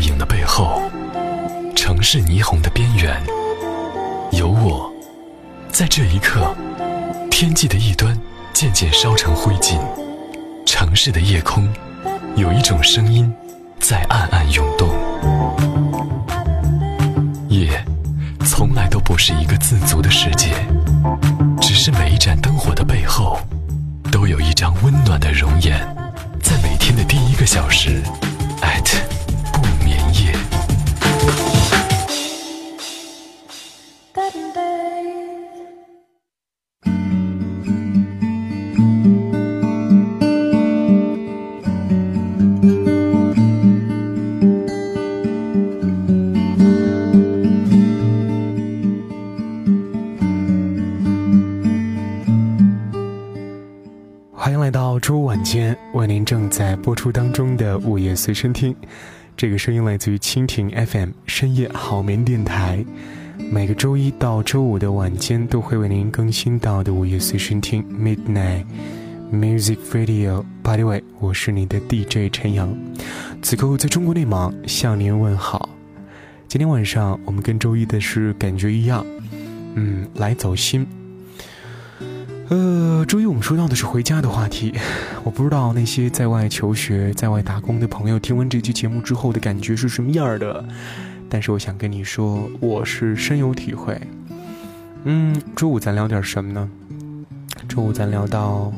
影的背后，城市霓虹的边缘，有我，在这一刻，天际的一端渐渐烧成灰烬，城市的夜空，有一种声音在暗暗涌动。夜，从来都不是一个自足的世界，只是每一盏灯火的背后，都有一张温暖的容颜，在每天的第一个小时。周五晚间，为您正在播出当中的午夜随身听。这个声音来自于蜻蜓 FM 深夜好眠电台，每个周一到周五的晚间都会为您更新到的午夜随身听 Midnight Music Radio。By the way，我是你的 DJ 陈阳，此刻我在中国内蒙向您问好。今天晚上我们跟周一的是感觉一样，嗯，来走心。呃，周一我们说到的是回家的话题，我不知道那些在外求学、在外打工的朋友听完这期节目之后的感觉是什么样的，但是我想跟你说，我是深有体会。嗯，周五咱聊点什么呢？周五咱聊到，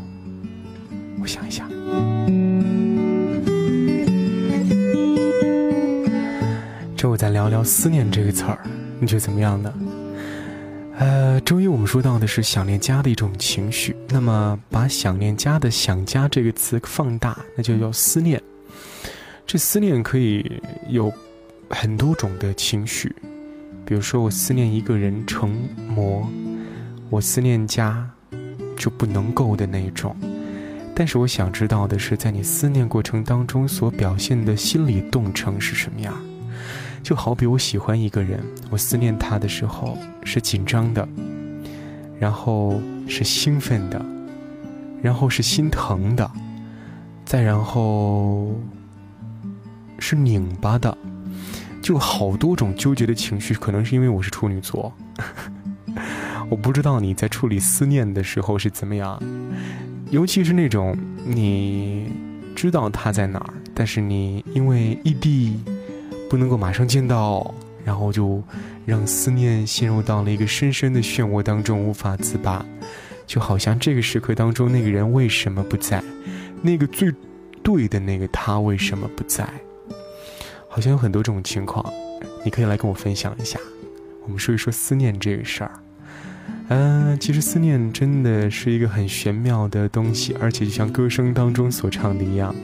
我想一想，周五咱聊聊思念这个词儿，你觉得怎么样呢？呃，周一我们说到的是想念家的一种情绪，那么把想念家的“想家”这个词放大，那就叫思念。这思念可以有很多种的情绪，比如说我思念一个人成魔，我思念家就不能够的那种。但是我想知道的是，在你思念过程当中所表现的心理动程是什么样？就好比我喜欢一个人，我思念他的时候是紧张的，然后是兴奋的，然后是心疼的，再然后是拧巴的，就好多种纠结的情绪。可能是因为我是处女座，我不知道你在处理思念的时候是怎么样，尤其是那种你知道他在哪儿，但是你因为异地。不能够马上见到，然后就让思念陷入到了一个深深的漩涡当中，无法自拔。就好像这个时刻当中，那个人为什么不在？那个最对的那个他为什么不在？好像有很多这种情况，你可以来跟我分享一下。我们说一说思念这个事儿。嗯，其实思念真的是一个很玄妙的东西，而且就像歌声当中所唱的一样，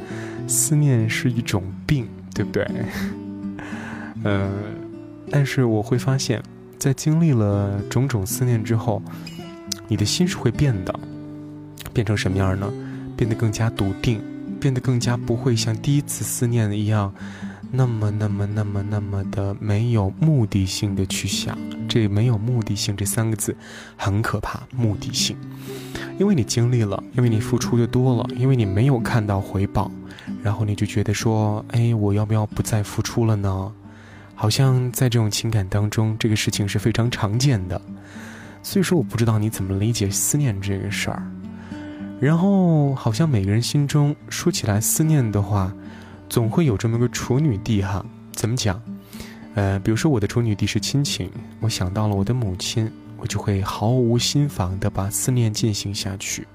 思念是一种病，对不对？呃，但是我会发现，在经历了种种思念之后，你的心是会变的，变成什么样呢？变得更加笃定，变得更加不会像第一次思念一样，那么、那么、那么、那么的没有目的性的去想。这没有目的性这三个字很可怕，目的性，因为你经历了，因为你付出的多了，因为你没有看到回报，然后你就觉得说，哎，我要不要不再付出了呢？好像在这种情感当中，这个事情是非常常见的，所以说我不知道你怎么理解思念这个事儿。然后好像每个人心中说起来思念的话，总会有这么个处女地哈。怎么讲？呃，比如说我的处女地是亲情，我想到了我的母亲，我就会毫无心防的把思念进行下去。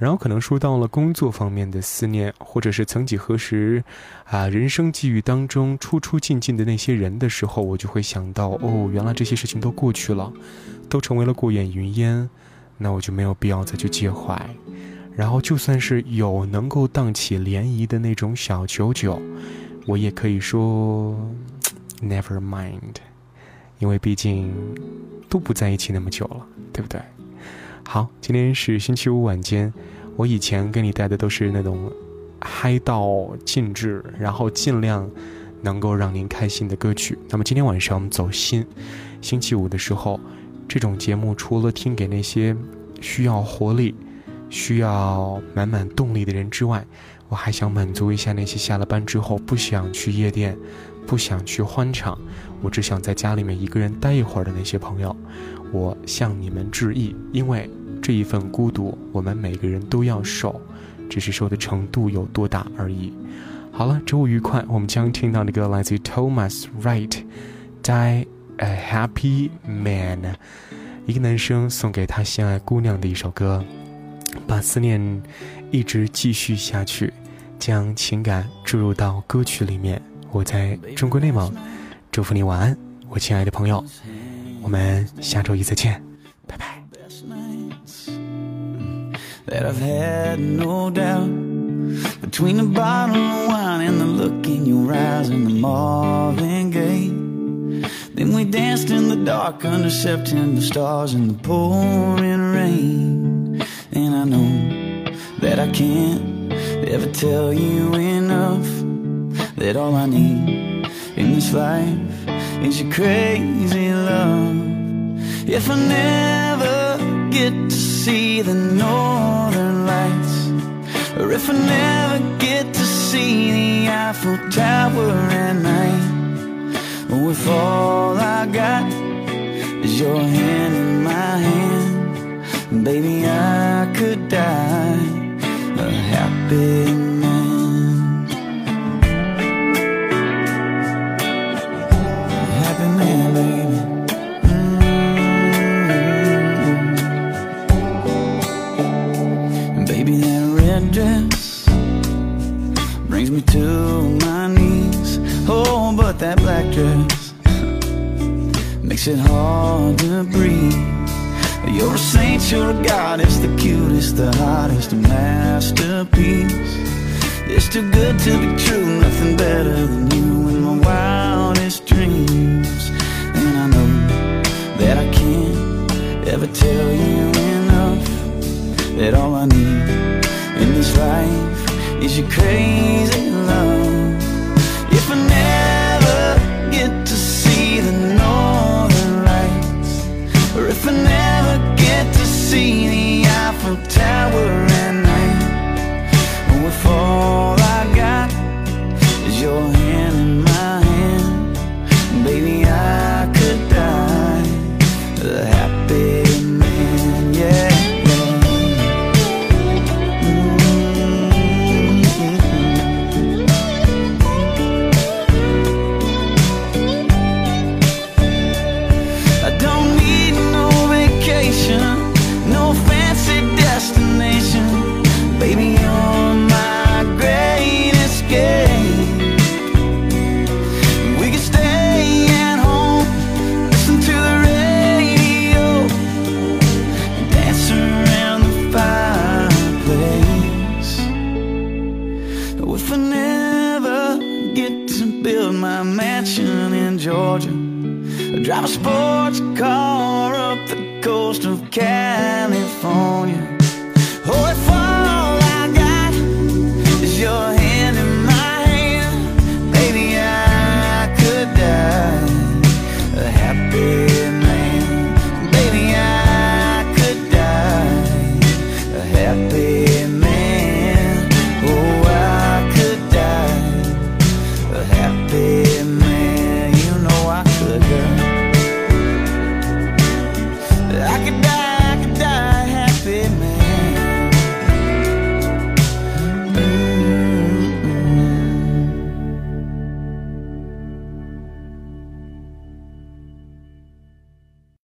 然后可能说到了工作方面的思念，或者是曾几何时，啊，人生际遇当中出出进进的那些人的时候，我就会想到，哦，原来这些事情都过去了，都成为了过眼云烟，那我就没有必要再去介怀。然后就算是有能够荡起涟漪的那种小九九，我也可以说，never mind，因为毕竟都不在一起那么久了，对不对？好，今天是星期五晚间。我以前给你带的都是那种嗨到尽致，然后尽量能够让您开心的歌曲。那么今天晚上我们走心，星期五的时候，这种节目除了听给那些需要活力、需要满满动力的人之外，我还想满足一下那些下了班之后不想去夜店、不想去欢场，我只想在家里面一个人待一会儿的那些朋友，我向你们致意，因为这一份孤独，我们每个人都要受，只是受的程度有多大而已。好了，周五愉快！我们将听到的歌来自于 Thomas Wright，《Die a Happy Man》，一个男生送给他心爱姑娘的一首歌，把思念一直继续下去，将情感注入到歌曲里面。我在中国内蒙，祝福你晚安，我亲爱的朋友，我们下周一再见，Between the bottle of wine and the look in your eyes and the Marvin Gaye. Then we danced in the dark under September stars in the pouring rain. And I know that I can't ever tell you enough That all I need in this life is your crazy love. If I never get to see the northern lights. Or if I never get to see the Eiffel Tower at night. Or if all I got is your hand in my hand. Baby, I could die a happy makes it hard to breathe. You're a saint, you're a goddess, the cutest, the hottest, masterpiece. It's too good to be true, nothing better than you in my wildest dreams. And I know that I can't ever tell you enough that all I need in this life is your crazy love. Eiffel Tower my mansion in Georgia. I drive a sports car up the coast of California.